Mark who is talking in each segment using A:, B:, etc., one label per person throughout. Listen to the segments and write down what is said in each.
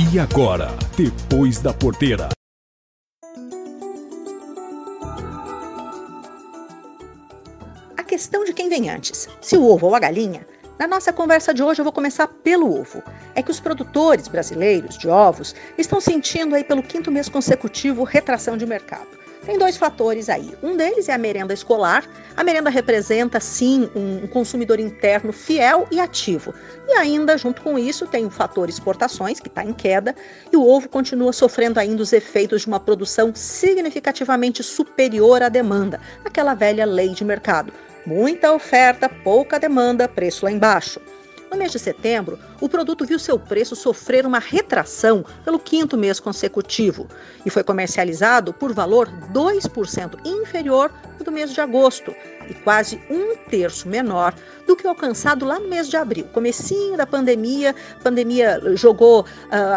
A: E agora, depois da porteira.
B: A questão de quem vem antes, se o ovo ou a galinha. Na nossa conversa de hoje eu vou começar pelo ovo. É que os produtores brasileiros de ovos estão sentindo aí pelo quinto mês consecutivo retração de mercado. Tem dois fatores aí. Um deles é a merenda escolar. A merenda representa, sim, um consumidor interno fiel e ativo. E ainda, junto com isso, tem o fator exportações, que está em queda, e o ovo continua sofrendo ainda os efeitos de uma produção significativamente superior à demanda, aquela velha lei de mercado. Muita oferta, pouca demanda, preço lá embaixo. Mês de setembro, o produto viu seu preço sofrer uma retração pelo quinto mês consecutivo e foi comercializado por valor 2% inferior do mês de agosto e quase um terço menor do que o alcançado lá no mês de abril. Comecinho da pandemia, pandemia jogou, uh,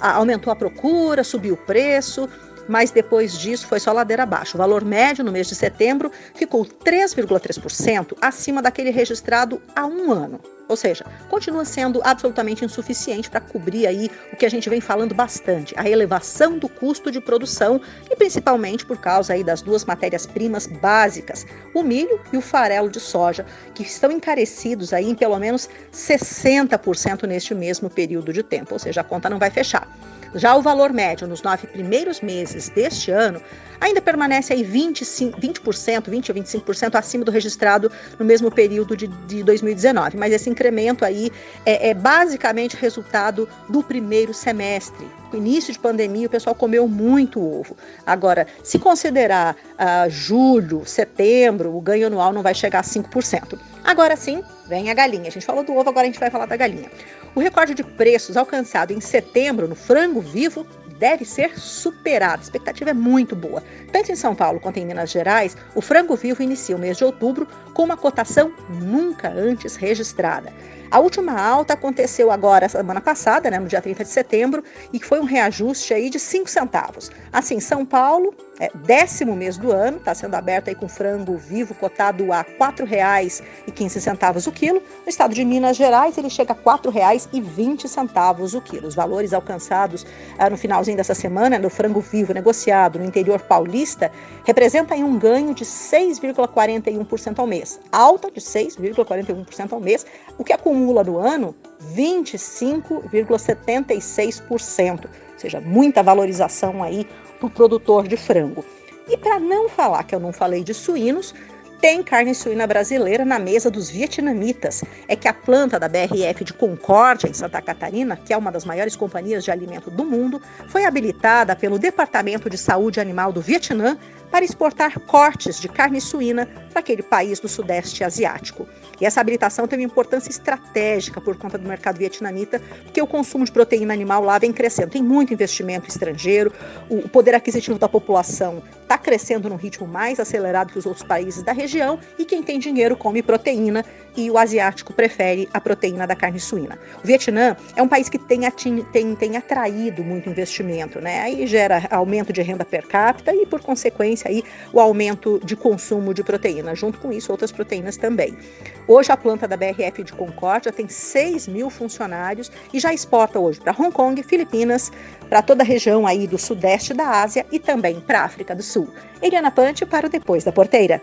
B: aumentou a procura, subiu o preço, mas depois disso foi só ladeira abaixo. O valor médio no mês de setembro ficou 3,3% acima daquele registrado há um ano. Ou seja, continua sendo absolutamente insuficiente para cobrir aí o que a gente vem falando bastante, a elevação do custo de produção e principalmente por causa aí das duas matérias-primas básicas, o milho e o farelo de soja, que estão encarecidos aí em pelo menos 60% neste mesmo período de tempo, ou seja, a conta não vai fechar. Já o valor médio nos nove primeiros meses deste ano ainda permanece aí 25, 20%, 20 a 25% acima do registrado no mesmo período de, de 2019. Mas esse incremento aí é, é, basicamente resultado do primeiro semestre. No início de pandemia, o pessoal comeu muito ovo. Agora, se considerar uh, julho, setembro, o ganho anual não vai chegar a 5%. Agora sim, vem a galinha. A gente falou do ovo, agora a gente vai falar da galinha. O recorde de preços alcançado em setembro no frango vivo deve ser superado. A expectativa é muito boa. Tanto em São Paulo quanto em Minas Gerais, o frango vivo inicia o mês de outubro com uma cotação nunca antes registrada. A última alta aconteceu agora semana passada, né, no dia 30 de setembro, e foi um reajuste aí de 5 centavos. Assim, São Paulo, é, décimo mês do ano, está sendo aberto aí com frango vivo cotado a R$ 4,15 o quilo. No estado de Minas Gerais, ele chega a R$ 4,20 o quilo. Os valores alcançados ah, no finalzinho dessa semana no frango vivo negociado no interior paulista representam um ganho de 6,41% ao mês, alta de 6,41% ao mês, o que acumula no ano 25,76%, ou seja, muita valorização aí para o produtor de frango. E para não falar que eu não falei de suínos, tem carne suína brasileira na mesa dos vietnamitas. É que a planta da BRF de Concórdia, em Santa Catarina, que é uma das maiores companhias de alimento do mundo, foi habilitada pelo Departamento de Saúde Animal do Vietnã para exportar cortes de carne suína para aquele país do Sudeste Asiático. E essa habilitação tem uma importância estratégica por conta do mercado vietnamita, porque o consumo de proteína animal lá vem crescendo. Tem muito investimento estrangeiro, o poder aquisitivo da população crescendo num ritmo mais acelerado que os outros países da região, e quem tem dinheiro come proteína, e o asiático prefere a proteína da carne suína. O Vietnã é um país que tem, tem, tem atraído muito investimento, né? Aí gera aumento de renda per capita e, por consequência, aí, o aumento de consumo de proteína. Junto com isso, outras proteínas também. Hoje a planta da BRF de Concórdia tem 6 mil funcionários e já exporta hoje para Hong Kong, Filipinas, para toda a região aí do sudeste da Ásia e também para a África do Sul. Eliana Pante para o Depois da Porteira.